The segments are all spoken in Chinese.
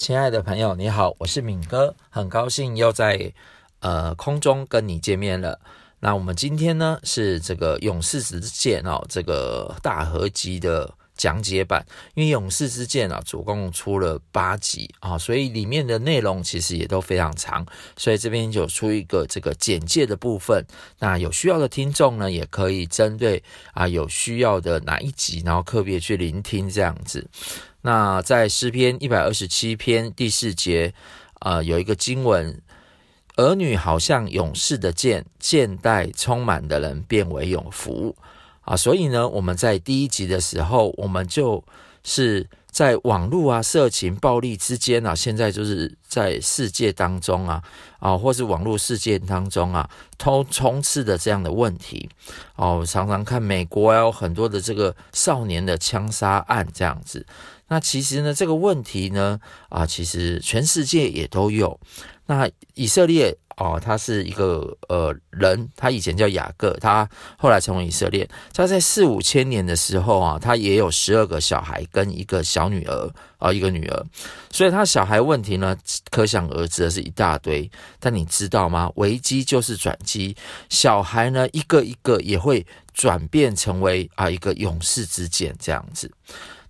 亲爱的朋友，你好，我是敏哥，很高兴又在呃空中跟你见面了。那我们今天呢是这个《勇士之剑》哦，这个大合集的讲解版。因为《勇士之剑》啊，总共出了八集啊，所以里面的内容其实也都非常长，所以这边就出一个这个简介的部分。那有需要的听众呢，也可以针对啊有需要的哪一集，然后特别去聆听这样子。那在诗篇一百二十七篇第四节，呃，有一个经文：儿女好像勇士的剑，剑袋充满的人变为勇福啊。所以呢，我们在第一集的时候，我们就是在网络啊、色情、暴力之间啊，现在就是在世界当中啊，啊，或是网络世界当中啊，都充斥的这样的问题哦。常常看美国啊，有很多的这个少年的枪杀案这样子。那其实呢，这个问题呢，啊，其实全世界也都有。那以色列哦，他是一个呃人，他以前叫雅各，他后来成为以色列。他在四五千年的时候啊，他也有十二个小孩跟一个小女儿啊，一个女儿。所以他小孩问题呢，可想而知的是一大堆。但你知道吗？危机就是转机，小孩呢，一个一个也会转变成为啊一个勇士之剑这样子。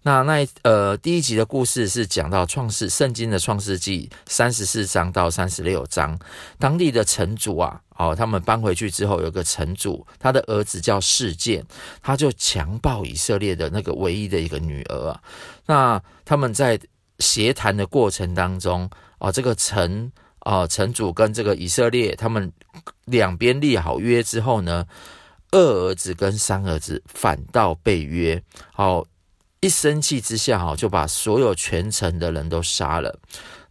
那那呃，第一集的故事是讲到创世圣经的创世纪三十四章到三十六章，当地的城主啊，哦，他们搬回去之后，有个城主，他的儿子叫示剑，他就强暴以色列的那个唯一的一个女儿啊。那他们在协谈的过程当中，哦，这个城哦，城主跟这个以色列他们两边立好约之后呢，二儿子跟三儿子反倒背约，哦。一生气之下，哈，就把所有全城的人都杀了。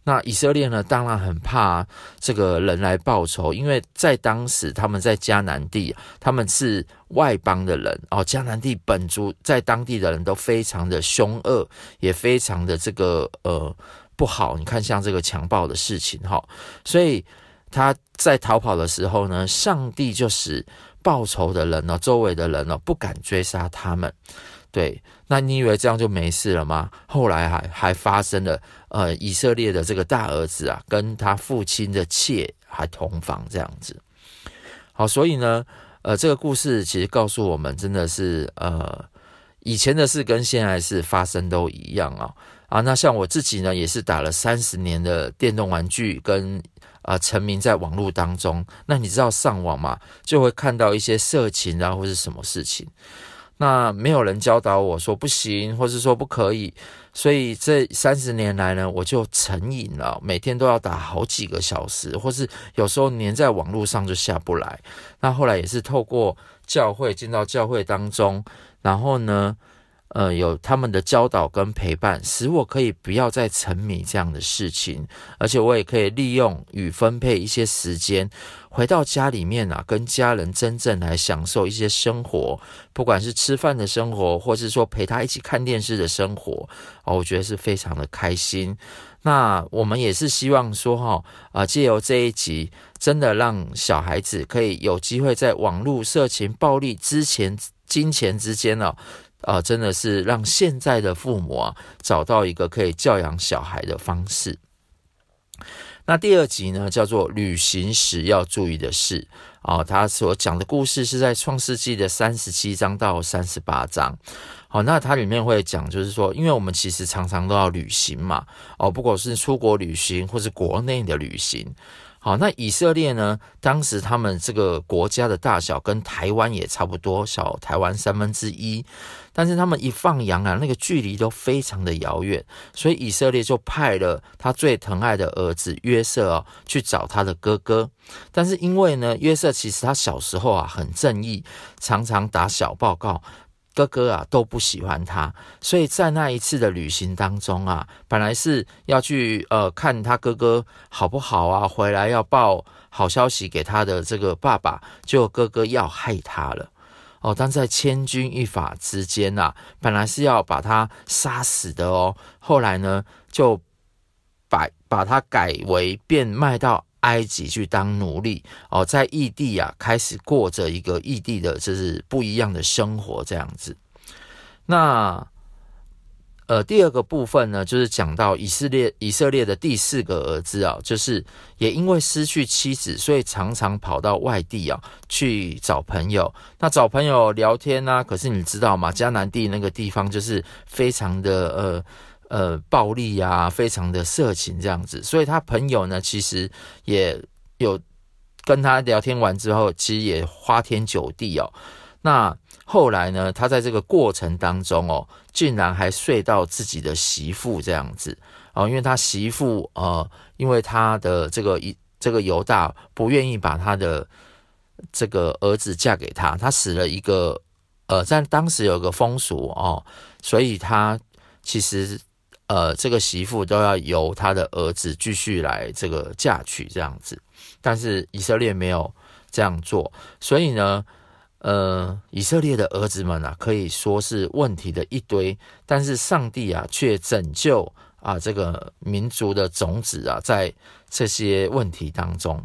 那以色列呢，当然很怕这个人来报仇，因为在当时他们在迦南地，他们是外邦的人哦。迦南地本族在当地的人都非常的凶恶，也非常的这个呃不好。你看，像这个强暴的事情，哈，所以他在逃跑的时候呢，上帝就使报仇的人呢，周围的人呢，不敢追杀他们。对，那你以为这样就没事了吗？后来还还发生了，呃，以色列的这个大儿子啊，跟他父亲的妾还同房这样子。好，所以呢，呃，这个故事其实告诉我们，真的是呃，以前的事跟现在事发生都一样啊。啊，那像我自己呢，也是打了三十年的电动玩具，跟啊、呃、沉迷在网络当中。那你知道上网嘛，就会看到一些色情啊，或是什么事情。那没有人教导我说不行，或是说不可以，所以这三十年来呢，我就成瘾了，每天都要打好几个小时，或是有时候黏在网络上就下不来。那后来也是透过教会进到教会当中，然后呢，呃，有他们的教导跟陪伴，使我可以不要再沉迷这样的事情，而且我也可以利用与分配一些时间，回到家里面啊，跟家人真正来享受一些生活，不管是吃饭的生活，或是说陪他一起看电视的生活，哦，我觉得是非常的开心。那我们也是希望说，哈，啊，借由这一集，真的让小孩子可以有机会在网络、色情、暴力之前、金钱之间呢。啊，真的是让现在的父母啊找到一个可以教养小孩的方式。那第二集呢，叫做旅行时要注意的事啊，他所讲的故事是在创世纪的三十七章到三十八章。好，那它里面会讲，就是说，因为我们其实常常都要旅行嘛，哦，不管是出国旅行或是国内的旅行。好，那以色列呢？当时他们这个国家的大小跟台湾也差不多，小台湾三分之一。但是他们一放羊啊，那个距离都非常的遥远，所以以色列就派了他最疼爱的儿子约瑟哦，去找他的哥哥。但是因为呢，约瑟其实他小时候啊很正义，常常打小报告。哥哥啊都不喜欢他，所以在那一次的旅行当中啊，本来是要去呃看他哥哥好不好啊，回来要报好消息给他的这个爸爸，结果哥哥要害他了哦。但在千钧一发之间啊，本来是要把他杀死的哦，后来呢就把把他改为变卖到。埃及去当奴隶哦，在异地啊，开始过着一个异地的，就是不一样的生活这样子。那呃，第二个部分呢，就是讲到以色列以色列的第四个儿子啊，就是也因为失去妻子，所以常常跑到外地啊去找朋友。那找朋友聊天呢、可是你知道吗？迦南地那个地方就是非常的呃呃暴力啊，非常的色情这样子，所以他朋友呢，其实也有跟他聊天完之后，其实也花天酒地哦。那后来呢，他在这个过程当中哦，竟然还睡到自己的媳妇这样子哦，因为他媳妇呃，因为他的这个一这个犹大不愿意把他的这个儿子嫁给他，他死了一个呃，在当时有个风俗哦，所以他其实呃，这个媳妇都要由他的儿子继续来这个嫁娶这样子，但是以色列没有这样做，所以呢。呃，以色列的儿子们啊，可以说是问题的一堆，但是上帝啊，却拯救啊这个民族的种子啊，在这些问题当中，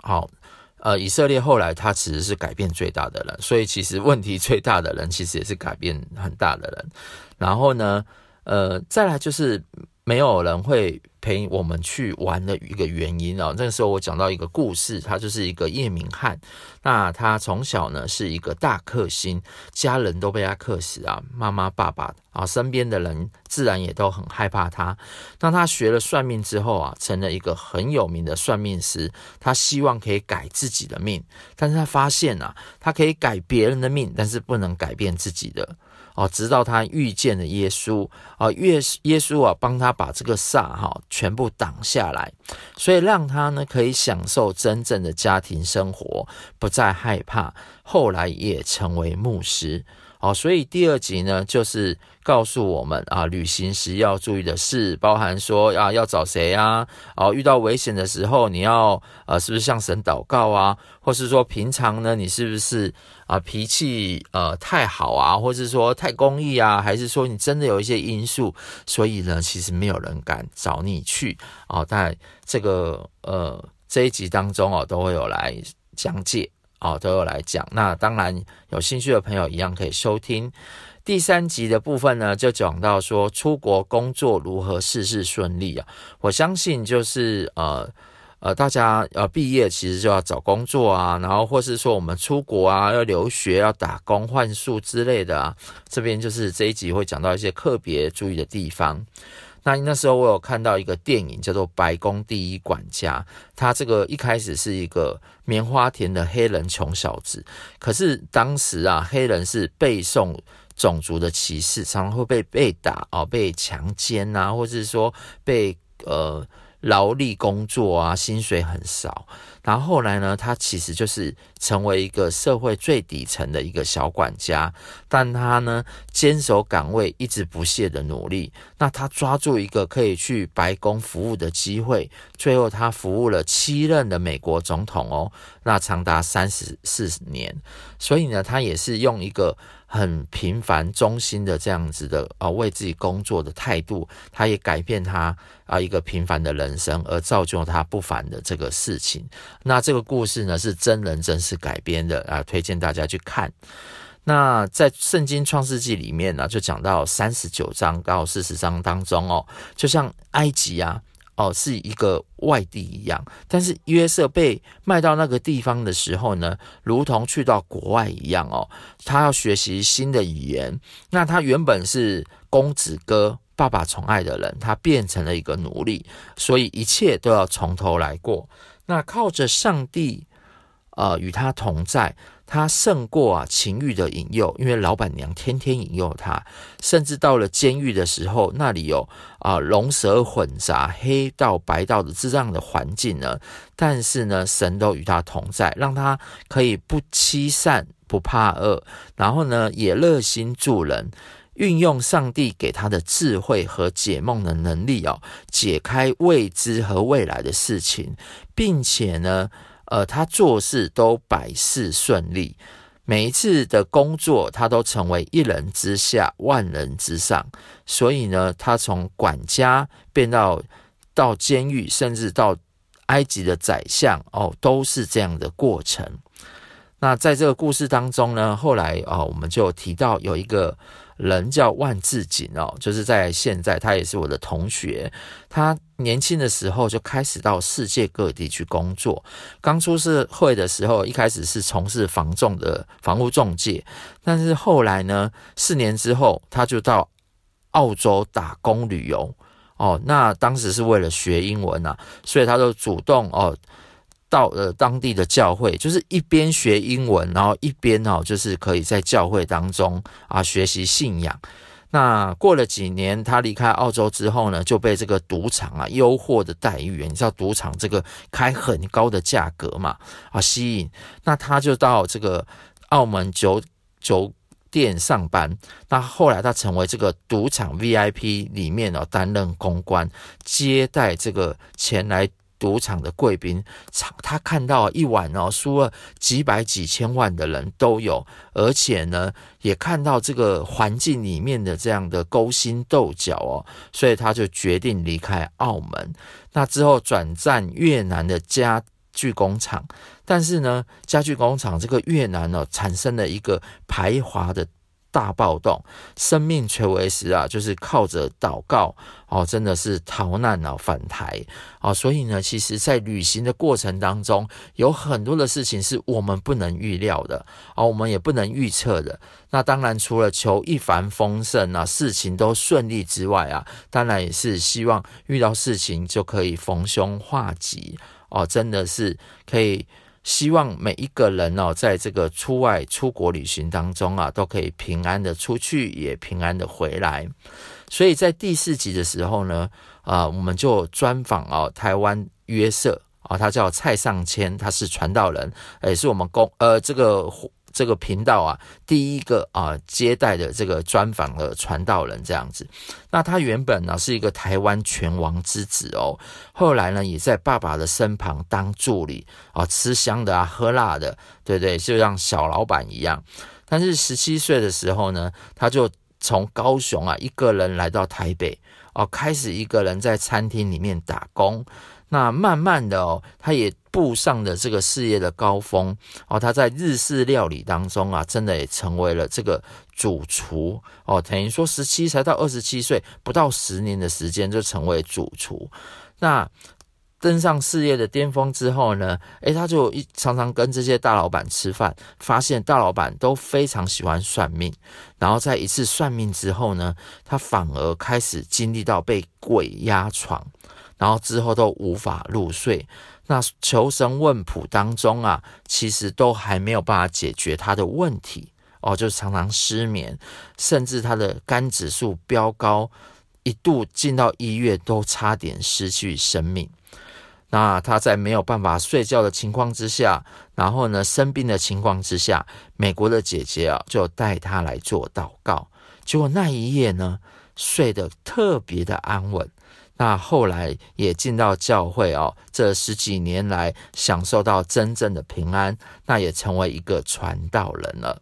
好，呃，以色列后来他其实是改变最大的人，所以其实问题最大的人，其实也是改变很大的人。然后呢，呃，再来就是。没有人会陪我们去玩的一个原因哦。那个时候我讲到一个故事，他就是一个叶明翰。那他从小呢是一个大克星，家人都被他克死啊，妈妈、爸爸啊，身边的人自然也都很害怕他。当他学了算命之后啊，成了一个很有名的算命师。他希望可以改自己的命，但是他发现啊，他可以改别人的命，但是不能改变自己的。哦，直到他遇见了耶稣啊，耶耶稣啊，帮他把这个煞哈全部挡下来，所以让他呢可以享受真正的家庭生活，不再害怕。后来也成为牧师。哦，所以第二集呢，就是告诉我们啊，旅行时要注意的事，包含说啊，要找谁啊？哦，遇到危险的时候，你要呃，是不是向神祷告啊？或是说平常呢，你是不是啊脾气呃太好啊？或是说太公益啊？还是说你真的有一些因素，所以呢，其实没有人敢找你去哦。在这个呃这一集当中哦，都会有来讲解。哦，都有来讲。那当然，有兴趣的朋友一样可以收听第三集的部分呢，就讲到说出国工作如何事事顺利啊。我相信就是呃呃，大家呃毕业其实就要找工作啊，然后或是说我们出国啊，要留学、要打工换宿之类的啊。这边就是这一集会讲到一些特别注意的地方。那那时候我有看到一个电影叫做《白宫第一管家》，他这个一开始是一个棉花田的黑人穷小子，可是当时啊，黑人是背诵种族的歧视，常常会被被打啊，被强奸啊，或是说被呃。劳力工作啊，薪水很少。然后后来呢，他其实就是成为一个社会最底层的一个小管家，但他呢坚守岗位，一直不懈的努力。那他抓住一个可以去白宫服务的机会，最后他服务了七任的美国总统哦，那长达三十四年。所以呢，他也是用一个。很平凡、忠心的这样子的啊，为自己工作的态度，他也改变他啊一个平凡的人生，而造就他不凡的这个事情。那这个故事呢，是真人真事改编的啊，推荐大家去看。那在圣经创世纪里面呢，就讲到三十九章到四十章当中哦，就像埃及啊。哦，是一个外地一样，但是约瑟被卖到那个地方的时候呢，如同去到国外一样哦。他要学习新的语言，那他原本是公子哥，爸爸宠爱的人，他变成了一个奴隶，所以一切都要从头来过。那靠着上帝，呃，与他同在。他胜过啊情欲的引诱，因为老板娘天天引诱他，甚至到了监狱的时候，那里有啊龙蛇混杂、黑道白道的这样的环境呢。但是呢，神都与他同在，让他可以不欺善、不怕恶，然后呢，也热心助人，运用上帝给他的智慧和解梦的能力哦，解开未知和未来的事情，并且呢。呃，他做事都百事顺利，每一次的工作他都成为一人之下，万人之上。所以呢，他从管家变到到监狱，甚至到埃及的宰相，哦，都是这样的过程。那在这个故事当中呢，后来啊、哦，我们就提到有一个人叫万志锦哦，就是在现在他也是我的同学，他年轻的时候就开始到世界各地去工作。刚出社会的时候，一开始是从事房仲的房屋中介，但是后来呢，四年之后他就到澳洲打工旅游哦。那当时是为了学英文啊，所以他就主动哦。到了当地的教会，就是一边学英文，然后一边哦，就是可以在教会当中啊学习信仰。那过了几年，他离开澳洲之后呢，就被这个赌场啊优渥的待遇，你知道赌场这个开很高的价格嘛啊吸引，那他就到这个澳门酒酒店上班。那后来他成为这个赌场 VIP 里面哦担任公关，接待这个前来。赌场的贵宾，他看到一晚哦输了几百几千万的人都有，而且呢也看到这个环境里面的这样的勾心斗角哦，所以他就决定离开澳门。那之后转战越南的家具工厂，但是呢家具工厂这个越南呢产生了一个排华的。大暴动，生命垂危时啊，就是靠着祷告哦，真的是逃难啊，返台啊，所以呢，其实，在旅行的过程当中，有很多的事情是我们不能预料的啊，我们也不能预测的。那当然，除了求一帆风顺啊，事情都顺利之外啊，当然也是希望遇到事情就可以逢凶化吉哦，真的是可以。希望每一个人哦，在这个出外出国旅行当中啊，都可以平安的出去，也平安的回来。所以在第四集的时候呢，啊，我们就专访哦，台湾约瑟啊，他叫蔡尚谦，他是传道人，也是我们公呃这个。这个频道啊，第一个啊接待的这个专访的传道人这样子，那他原本呢是一个台湾拳王之子哦，后来呢也在爸爸的身旁当助理啊，吃香的啊，喝辣的，对对，就像小老板一样。但是十七岁的时候呢，他就从高雄啊一个人来到台北哦，开始一个人在餐厅里面打工。那慢慢的哦，他也步上了这个事业的高峰哦。他在日式料理当中啊，真的也成为了这个主厨哦。等于说，十七才到二十七岁，不到十年的时间就成为主厨。那登上事业的巅峰之后呢，诶，他就一常常跟这些大老板吃饭，发现大老板都非常喜欢算命。然后在一次算命之后呢，他反而开始经历到被鬼压床。然后之后都无法入睡，那求神问卜当中啊，其实都还没有办法解决他的问题哦，就常常失眠，甚至他的肝指数飙高，一度进到医院都差点失去生命。那他在没有办法睡觉的情况之下，然后呢生病的情况之下，美国的姐姐啊就带他来做祷告，结果那一夜呢睡得特别的安稳。那后来也进到教会哦，这十几年来享受到真正的平安，那也成为一个传道人了。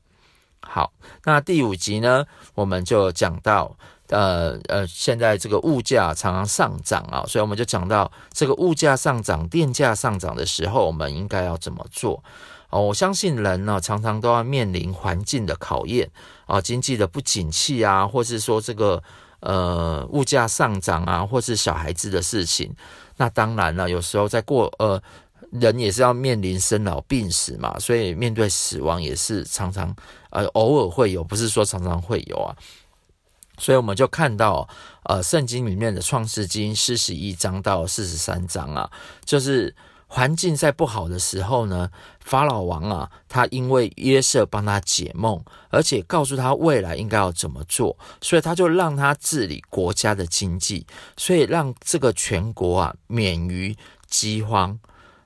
好，那第五集呢，我们就讲到，呃呃，现在这个物价常常上涨啊，所以我们就讲到这个物价上涨、电价上涨的时候，我们应该要怎么做？哦，我相信人呢，常常都要面临环境的考验啊，经济的不景气啊，或是说这个。呃，物价上涨啊，或是小孩子的事情，那当然了。有时候在过呃，人也是要面临生老病死嘛，所以面对死亡也是常常呃偶尔会有，不是说常常会有啊。所以我们就看到呃，圣经里面的创世经四十一章到四十三章啊，就是。环境在不好的时候呢，法老王啊，他因为约瑟帮他解梦，而且告诉他未来应该要怎么做，所以他就让他治理国家的经济，所以让这个全国啊免于饥荒。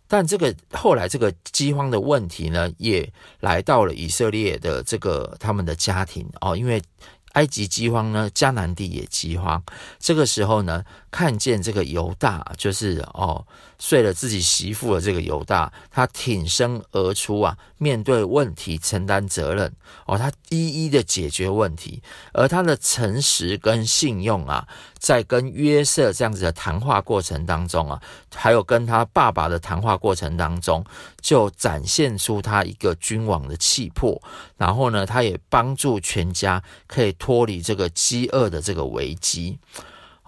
但这个后来这个饥荒的问题呢，也来到了以色列的这个他们的家庭哦，因为埃及饥荒呢，迦南地也饥荒。这个时候呢，看见这个犹大，就是哦睡了自己媳妇的这个犹大，他挺身而出啊，面对问题承担责任哦，他一一的解决问题，而他的诚实跟信用啊，在跟约瑟这样子的谈话过程当中啊，还有跟他爸爸的谈话过程当中，就展现出他一个君王的气魄，然后呢，他也帮助全家可以脱离这个饥饿的这个危机。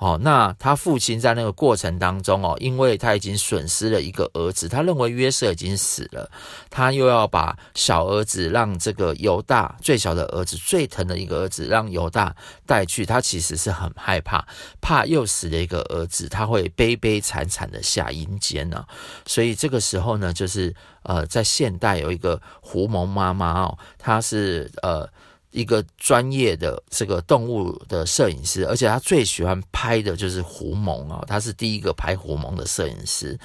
哦，那他父亲在那个过程当中哦，因为他已经损失了一个儿子，他认为约瑟已经死了，他又要把小儿子让这个犹大最小的儿子最疼的一个儿子让犹大带去，他其实是很害怕，怕又死了一个儿子，他会悲悲惨惨的下阴间呢。所以这个时候呢，就是呃，在现代有一个狐獴妈妈哦，她是呃。一个专业的这个动物的摄影师，而且他最喜欢拍的就是狐獴啊，他是第一个拍狐獴的摄影师。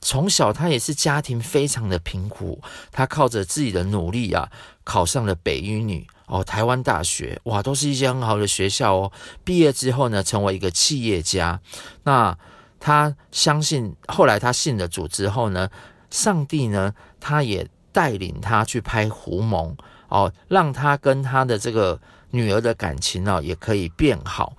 从小他也是家庭非常的贫苦，他靠着自己的努力啊，考上了北一女哦，台湾大学哇，都是一些很好的学校哦。毕业之后呢，成为一个企业家。那他相信，后来他信了主之后呢，上帝呢，他也带领他去拍狐獴。哦，让他跟他的这个女儿的感情呢，也可以变好。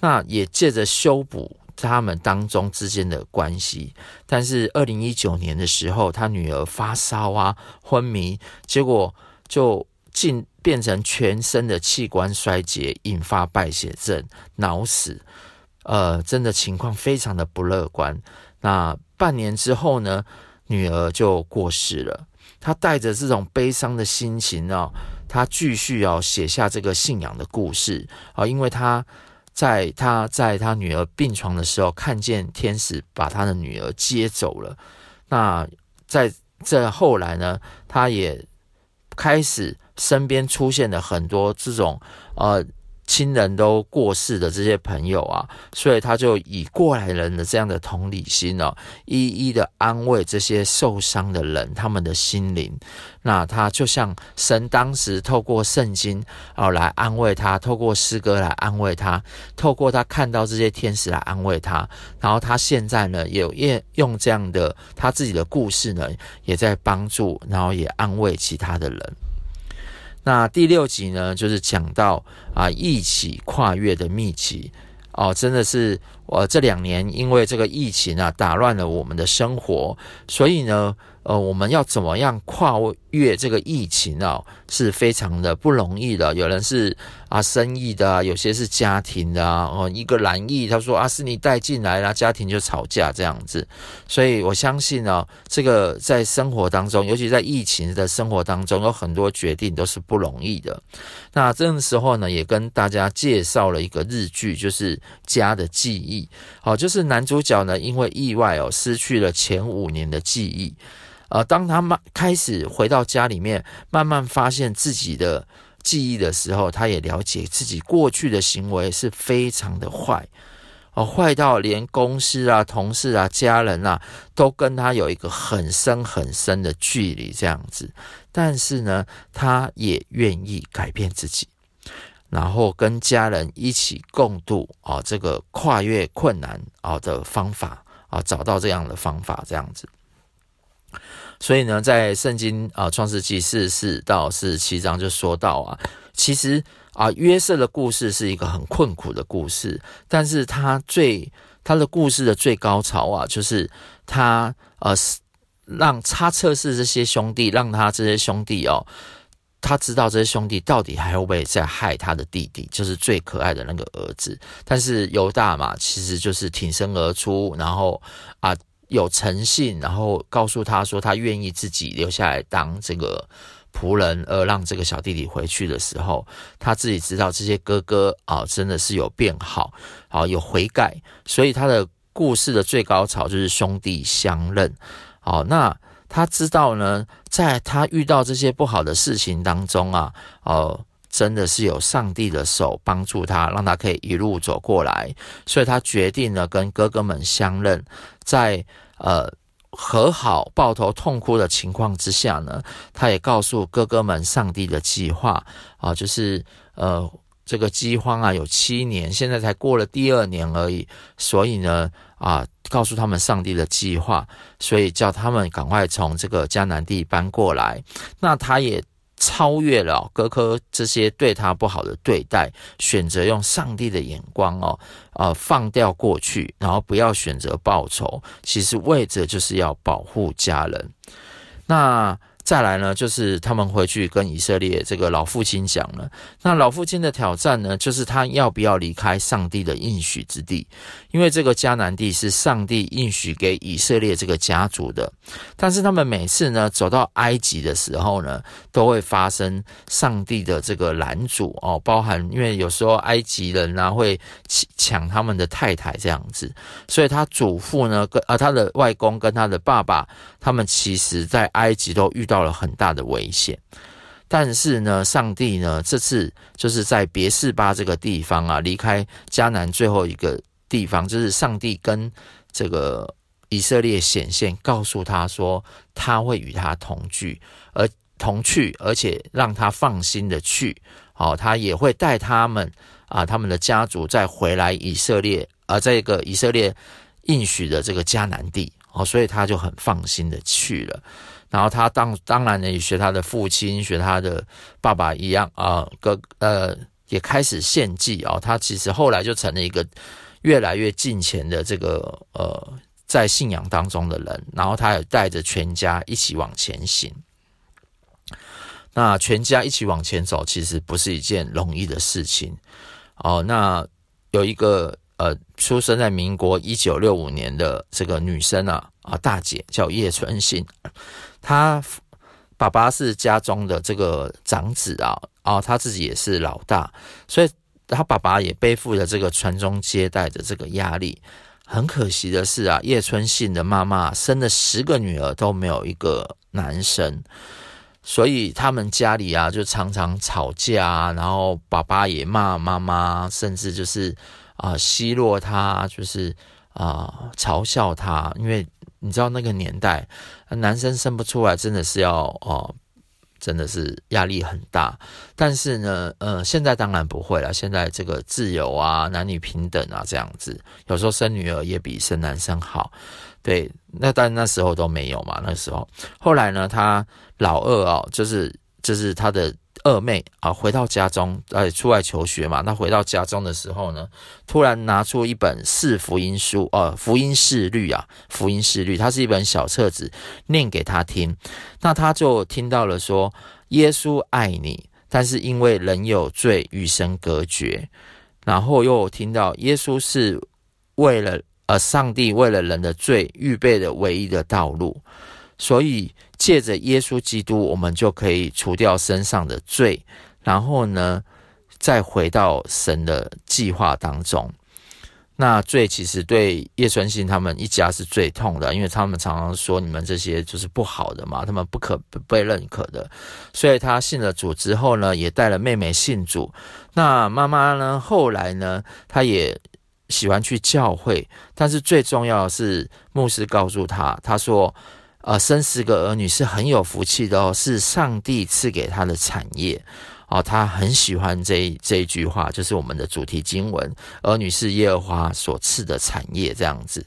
那也借着修补他们当中之间的关系。但是二零一九年的时候，他女儿发烧啊，昏迷，结果就进变成全身的器官衰竭，引发败血症、脑死。呃，真的情况非常的不乐观。那半年之后呢，女儿就过世了。他带着这种悲伤的心情哦，他继续要写下这个信仰的故事啊，因为他在他在他女儿病床的时候，看见天使把他的女儿接走了。那在这后来呢，他也开始身边出现了很多这种呃。亲人都过世的这些朋友啊，所以他就以过来人的这样的同理心哦，一一的安慰这些受伤的人，他们的心灵。那他就像神当时透过圣经啊来安慰他，透过诗歌来安慰他，透过他看到这些天使来安慰他。然后他现在呢，也用用这样的他自己的故事呢，也在帮助，然后也安慰其他的人。那第六集呢，就是讲到啊，一起跨越的秘籍哦，真的是我这两年因为这个疫情啊，打乱了我们的生活，所以呢。呃，我们要怎么样跨越这个疫情啊？是非常的不容易的。有人是啊生意的啊，有些是家庭的啊。哦，一个染疫，他说啊是你带进来啦，家庭就吵架这样子。所以我相信呢，这个在生活当中，尤其在疫情的生活当中，有很多决定都是不容易的。那这个时候呢，也跟大家介绍了一个日剧，就是《家的记忆》。好，就是男主角呢，因为意外哦，失去了前五年的记忆。呃，当他慢开始回到家里面，慢慢发现自己的记忆的时候，他也了解自己过去的行为是非常的坏，哦，坏到连公司啊、同事啊、家人啊，都跟他有一个很深很深的距离这样子。但是呢，他也愿意改变自己，然后跟家人一起共度啊这个跨越困难啊的方法啊，找到这样的方法这样子。所以呢，在圣经啊，创世记四十四到四十七章就说到啊，其实啊，约瑟的故事是一个很困苦的故事，但是他最他的故事的最高潮啊，就是他呃，让差测试这些兄弟，让他这些兄弟哦，他知道这些兄弟到底还会不会再害他的弟弟，就是最可爱的那个儿子。但是犹大嘛，其实就是挺身而出，然后啊。有诚信，然后告诉他说他愿意自己留下来当这个仆人，而让这个小弟弟回去的时候，他自己知道这些哥哥啊真的是有变好，啊有悔改，所以他的故事的最高潮就是兄弟相认。好，那他知道呢，在他遇到这些不好的事情当中啊，哦。真的是有上帝的手帮助他，让他可以一路走过来，所以他决定了跟哥哥们相认，在呃和好、抱头痛哭的情况之下呢，他也告诉哥哥们上帝的计划。啊，就是呃这个饥荒啊有七年，现在才过了第二年而已，所以呢啊，告诉他们上帝的计划，所以叫他们赶快从这个迦南地搬过来。那他也超越了哥哥这些对他不好的对待，选择用上帝的眼光哦，呃，放掉过去，然后不要选择报仇，其实为着就是要保护家人。那。再来呢，就是他们回去跟以色列这个老父亲讲了。那老父亲的挑战呢，就是他要不要离开上帝的应许之地，因为这个迦南地是上帝应许给以色列这个家族的。但是他们每次呢走到埃及的时候呢，都会发生上帝的这个拦阻哦，包含因为有时候埃及人呢会抢他们的太太这样子，所以他祖父呢跟啊他的外公跟他的爸爸，他们其实在埃及都遇到。了很大的危险，但是呢，上帝呢，这次就是在别是巴这个地方啊，离开迦南最后一个地方，就是上帝跟这个以色列显现，告诉他说他会与他同居，而同去，而且让他放心的去，好，他也会带他们啊，他们的家族再回来以色列，而这个以色列应许的这个迦南地，哦，所以他就很放心的去了。然后他当当然呢，也学他的父亲，学他的爸爸一样啊，哥呃也开始献祭啊。他其实后来就成了一个越来越近前的这个呃在信仰当中的人。然后他也带着全家一起往前行。那全家一起往前走，其实不是一件容易的事情哦。那有一个呃出生在民国一九六五年的这个女生啊啊大姐叫叶春信。她爸爸是家中的这个长子啊，啊，他自己也是老大，所以他爸爸也背负着这个传宗接代的这个压力。很可惜的是啊，叶春信的妈妈生了十个女儿都没有一个男生，所以他们家里啊就常常吵架，然后爸爸也骂妈妈，甚至就是啊奚落他，就是啊嘲笑他，因为。你知道那个年代，男生生不出来真的是要哦，真的是压力很大。但是呢，呃，现在当然不会了。现在这个自由啊，男女平等啊，这样子，有时候生女儿也比生男生好。对，那但那时候都没有嘛。那时候，后来呢，他老二哦，就是就是他的。二妹啊，回到家中，呃，出来求学嘛。那回到家中的时候呢，突然拿出一本四福音书，呃，福音事律啊，福音事律，它是一本小册子，念给他听。那他就听到了说，耶稣爱你，但是因为人有罪，与神隔绝。然后又听到耶稣是为了，呃，上帝为了人的罪预备的唯一的道路。所以借着耶稣基督，我们就可以除掉身上的罪，然后呢，再回到神的计划当中。那罪其实对叶春信他们一家是最痛的，因为他们常常说你们这些就是不好的嘛，他们不可被认可的。所以他信了主之后呢，也带了妹妹信主。那妈妈呢，后来呢，她也喜欢去教会，但是最重要的是牧师告诉她，他说。呃，生十个儿女是很有福气的哦，是上帝赐给他的产业哦。他很喜欢这一这一句话，就是我们的主题经文：儿女是耶和华所赐的产业，这样子。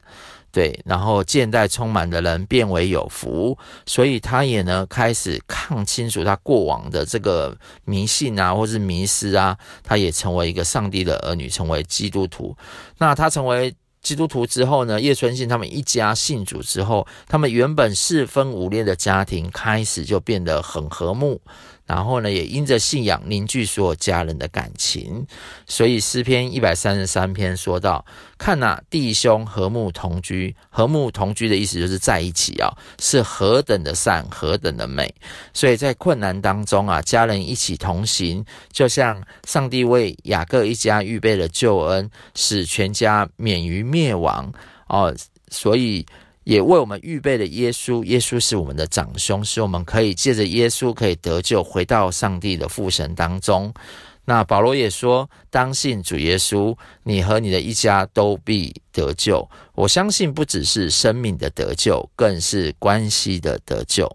对，然后现代充满的人变为有福，所以他也呢开始看清楚他过往的这个迷信啊，或是迷失啊，他也成为一个上帝的儿女，成为基督徒。那他成为。基督徒之后呢，叶春信他们一家信主之后，他们原本四分五裂的家庭开始就变得很和睦。然后呢，也因着信仰凝聚所有家人的感情，所以诗篇一百三十三篇说到：“看哪，弟兄和睦同居，和睦同居的意思就是在一起啊，是何等的善，何等的美。”所以在困难当中啊，家人一起同行，就像上帝为雅各一家预备了救恩，使全家免于灭亡哦。所以。也为我们预备了耶稣，耶稣是我们的长兄，使我们可以借着耶稣可以得救，回到上帝的父神当中。那保罗也说：“当信主耶稣，你和你的一家都必得救。”我相信不只是生命的得救，更是关系的得救。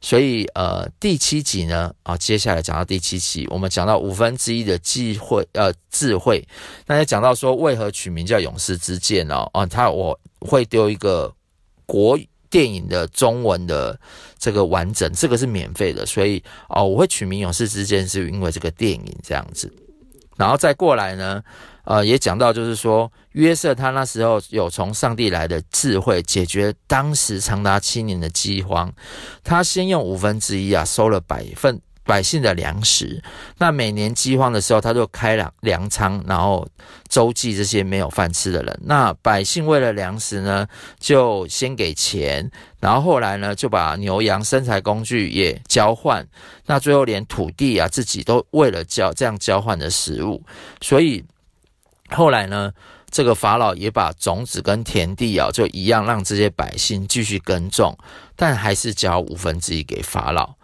所以呃第七集呢啊，接下来讲到第七集，我们讲到五分之一的机会呃智慧，那也讲到说为何取名叫勇士之剑哦啊，他我会丢一个国电影的中文的这个完整，这个是免费的，所以哦我会取名勇士之剑是因为这个电影这样子，然后再过来呢。呃，也讲到，就是说约瑟他那时候有从上帝来的智慧，解决当时长达七年的饥荒。他先用五分之一啊收了百分百姓的粮食。那每年饥荒的时候，他就开了粮仓，然后周济这些没有饭吃的人。那百姓为了粮食呢，就先给钱，然后后来呢，就把牛羊生财工具也交换。那最后连土地啊，自己都为了交这样交换的食物，所以。后来呢，这个法老也把种子跟田地啊，就一样让这些百姓继续耕种，但还是交五分之一给法老。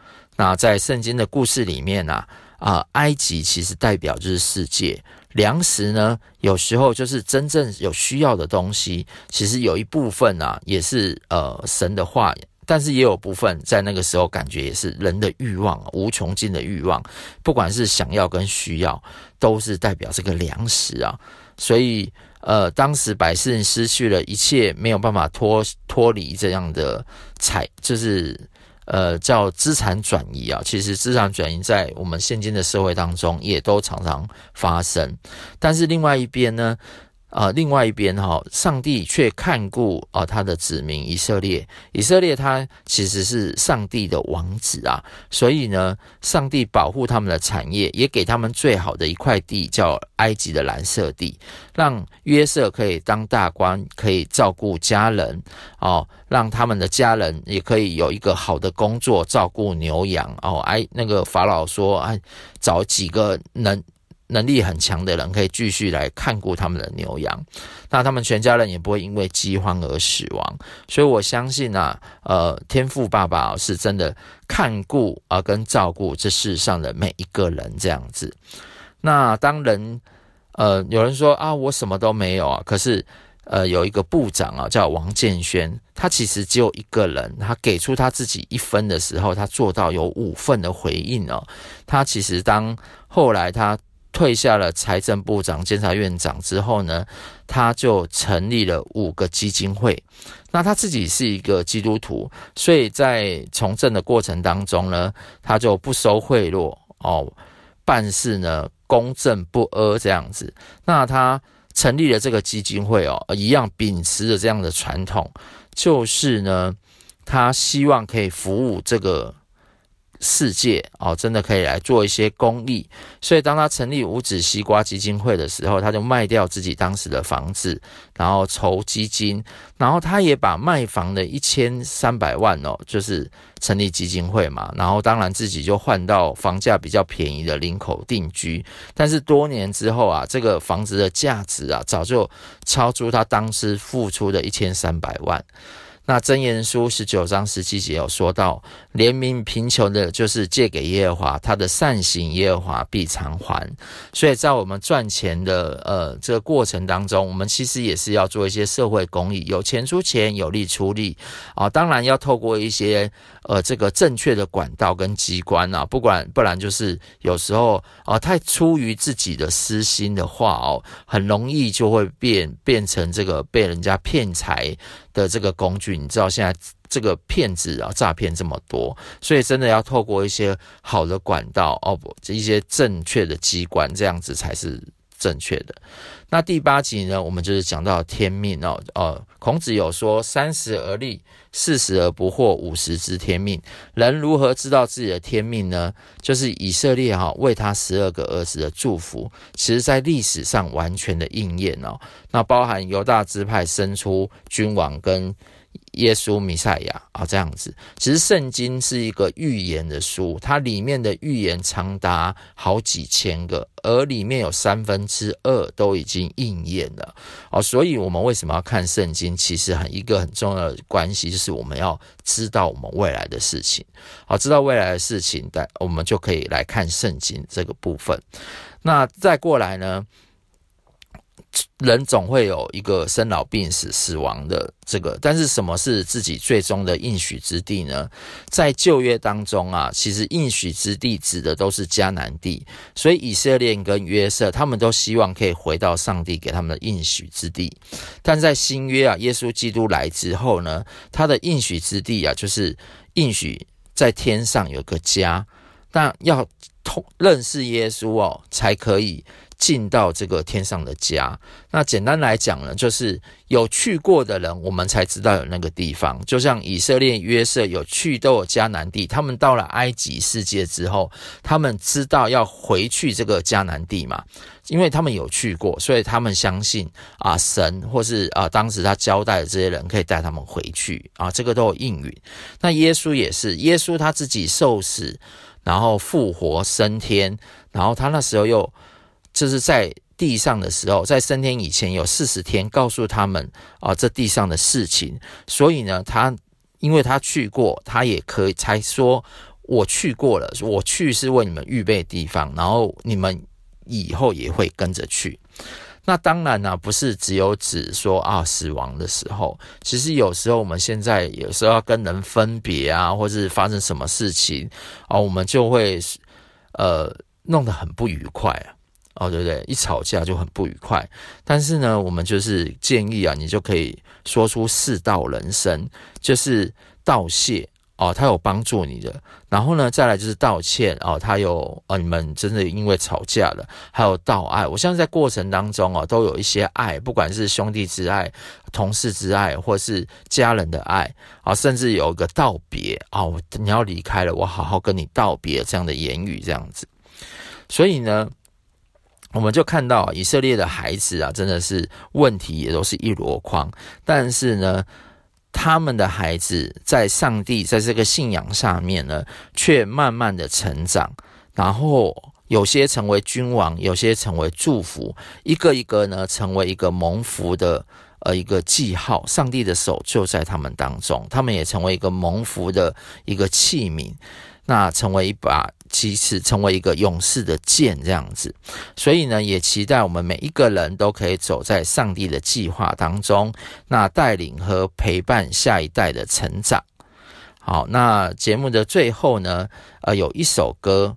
那在圣经的故事里面呢，啊，啊，埃及其实代表就是世界，粮食呢，有时候就是真正有需要的东西，其实有一部分啊，也是呃神的话，但是也有部分在那个时候感觉也是人的欲望，无穷尽的欲望，不管是想要跟需要，都是代表这个粮食啊。所以，呃，当时百姓失去了一切，没有办法脱脱离这样的财，就是呃叫资产转移啊。其实资产转移在我们现今的社会当中也都常常发生。但是另外一边呢？呃，另外一边哈，上帝却看顾啊他的子民以色列。以色列他其实是上帝的王子啊，所以呢，上帝保护他们的产业，也给他们最好的一块地，叫埃及的蓝色地，让约瑟可以当大官，可以照顾家人哦，让他们的家人也可以有一个好的工作，照顾牛羊哦。哎，那个法老说，哎，找几个能。能力很强的人可以继续来看顾他们的牛羊，那他们全家人也不会因为饥荒而死亡。所以我相信啊，呃，天父爸爸是真的看顾啊，跟照顾这世上的每一个人这样子。那当人呃有人说啊，我什么都没有啊，可是呃有一个部长啊叫王建煊，他其实只有一个人，他给出他自己一分的时候，他做到有五份的回应哦。他其实当后来他。退下了财政部长、监察院长之后呢，他就成立了五个基金会。那他自己是一个基督徒，所以在从政的过程当中呢，他就不收贿赂哦，办事呢公正不阿这样子。那他成立了这个基金会哦，一样秉持着这样的传统，就是呢，他希望可以服务这个。世界哦，真的可以来做一些公益，所以当他成立五指西瓜基金会的时候，他就卖掉自己当时的房子，然后筹基金，然后他也把卖房的一千三百万哦，就是成立基金会嘛，然后当然自己就换到房价比较便宜的林口定居，但是多年之后啊，这个房子的价值啊，早就超出他当时付出的一千三百万。那箴言书十九章十七节有说到，怜悯贫穷的，就是借给耶和华，他的善行耶和华必偿还。所以在我们赚钱的呃这个过程当中，我们其实也是要做一些社会公益，有钱出钱，有力出力啊。当然要透过一些呃这个正确的管道跟机关啊，不管不然就是有时候啊太出于自己的私心的话哦，很容易就会变变成这个被人家骗财的这个工具。你知道现在这个骗子啊，诈骗这么多，所以真的要透过一些好的管道哦，不，一些正确的机关，这样子才是正确的。那第八集呢，我们就是讲到天命哦，呃，孔子有说三十而立，四十而不惑，五十知天命。人如何知道自己的天命呢？就是以色列哈为他十二个儿子的祝福，其实在历史上完全的应验哦。那包含犹大支派生出君王跟。耶稣弥赛亚啊，这样子，其实圣经是一个预言的书，它里面的预言长达好几千个，而里面有三分之二都已经应验了哦。所以，我们为什么要看圣经？其实很一个很重要的关系，就是我们要知道我们未来的事情。好，知道未来的事情，但我们就可以来看圣经这个部分。那再过来呢？人总会有一个生老病死、死亡的这个，但是什么是自己最终的应许之地呢？在旧约当中啊，其实应许之地指的都是迦南地，所以以色列跟约瑟他们都希望可以回到上帝给他们的应许之地。但在新约啊，耶稣基督来之后呢，他的应许之地啊，就是应许在天上有个家，但要通认识耶稣哦，才可以。进到这个天上的家，那简单来讲呢，就是有去过的人，我们才知道有那个地方。就像以色列约瑟有去到迦南地，他们到了埃及世界之后，他们知道要回去这个迦南地嘛，因为他们有去过，所以他们相信啊神或是啊当时他交代的这些人可以带他们回去啊，这个都有应允。那耶稣也是，耶稣他自己受死，然后复活升天，然后他那时候又。就是在地上的时候，在升天以前有四十天，告诉他们啊，这地上的事情。所以呢，他因为他去过，他也可以才说，我去过了，我去是为你们预备地方，然后你们以后也会跟着去。那当然呢，不是只有指说啊死亡的时候，其实有时候我们现在有时候要跟人分别啊，或是发生什么事情啊，我们就会呃弄得很不愉快啊。哦，对不对？一吵架就很不愉快。但是呢，我们就是建议啊，你就可以说出四道人生，就是道谢哦，他有帮助你的。然后呢，再来就是道歉哦，他有呃，你们真的因为吵架了，还有道爱。我相信在过程当中哦，都有一些爱，不管是兄弟之爱、同事之爱，或是家人的爱啊，甚至有一个道别哦，你要离开了，我好好跟你道别这样的言语，这样子。所以呢。我们就看到以色列的孩子啊，真的是问题也都是一箩筐，但是呢，他们的孩子在上帝在这个信仰上面呢，却慢慢的成长，然后有些成为君王，有些成为祝福，一个一个呢，成为一个蒙福的呃一个记号，上帝的手就在他们当中，他们也成为一个蒙福的一个器皿。那成为一把，其实成为一个勇士的剑这样子，所以呢，也期待我们每一个人都可以走在上帝的计划当中，那带领和陪伴下一代的成长。好，那节目的最后呢，呃，有一首歌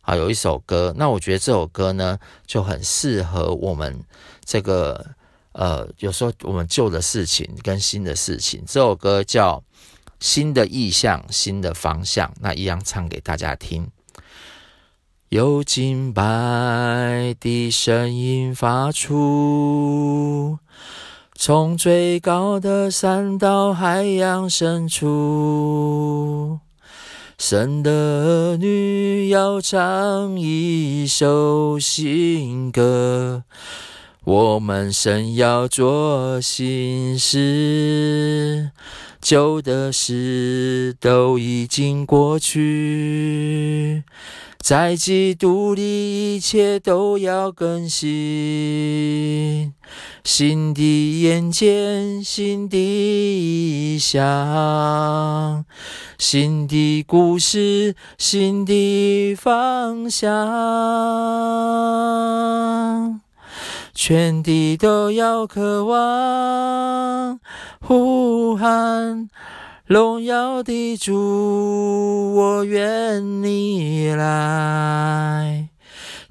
啊，有一首歌，那我觉得这首歌呢就很适合我们这个呃，有时候我们旧的事情跟新的事情，这首歌叫。新的意向，新的方向，那一样唱给大家听。有敬拜的声音发出，从最高的山到海洋深处，神的儿女要唱一首新歌，我们神要做新事。旧的事都已经过去，在基督里一切都要更新。新的眼见，新的意象，新的故事，新的方向。全地都要渴望呼喊，荣耀的主，我愿你来。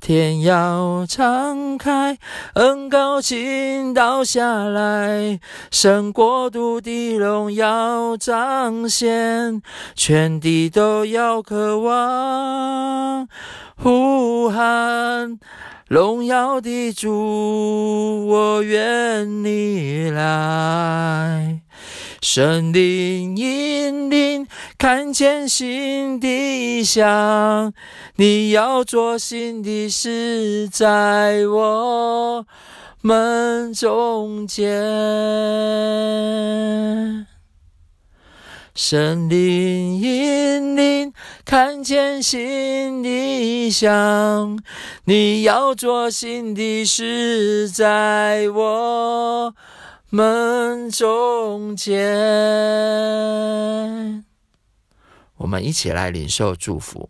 天要敞开，恩膏倾倒下来，神国度的荣耀彰显，全地都要渴望呼喊。荣耀的主，我愿你来，神灵引领，看见新的象，你要做新的事，在我们中间。圣灵引领，看见新的象，你要做新的事，在我们中间。我们一起来领受祝福。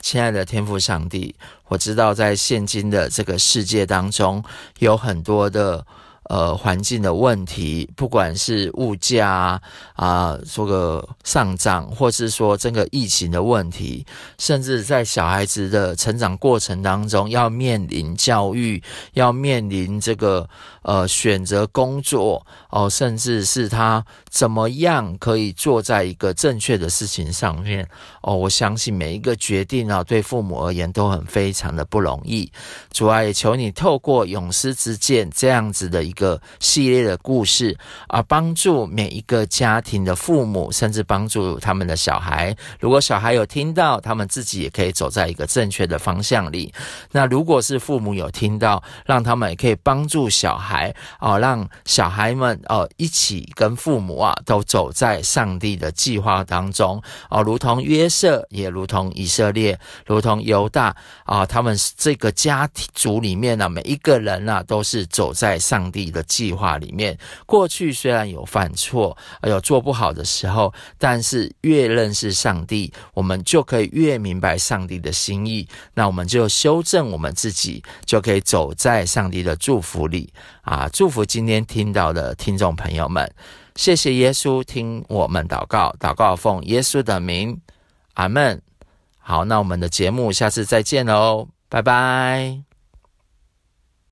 亲爱的天父上帝，我知道在现今的这个世界当中，有很多的。呃，环境的问题，不管是物价啊，啊，这个上涨，或是说这个疫情的问题，甚至在小孩子的成长过程当中，要面临教育，要面临这个呃选择工作哦，甚至是他怎么样可以坐在一个正确的事情上面哦，我相信每一个决定啊，对父母而言都很非常的不容易。主啊，也求你透过勇士之剑这样子的一个。系列的故事，而帮助每一个家庭的父母，甚至帮助他们的小孩。如果小孩有听到，他们自己也可以走在一个正确的方向里。那如果是父母有听到，让他们也可以帮助小孩哦，让小孩们哦一起跟父母啊都走在上帝的计划当中哦，如同约瑟，也如同以色列，如同犹大啊，他们这个家庭组里面呢，每一个人呢都是走在上帝的计划里面，过去虽然有犯错，有做不好的时候，但是越认识上帝，我们就可以越明白上帝的心意。那我们就修正我们自己，就可以走在上帝的祝福里啊！祝福今天听到的听众朋友们，谢谢耶稣听我们祷告，祷告奉耶稣的名，阿门。好，那我们的节目下次再见喽，拜拜。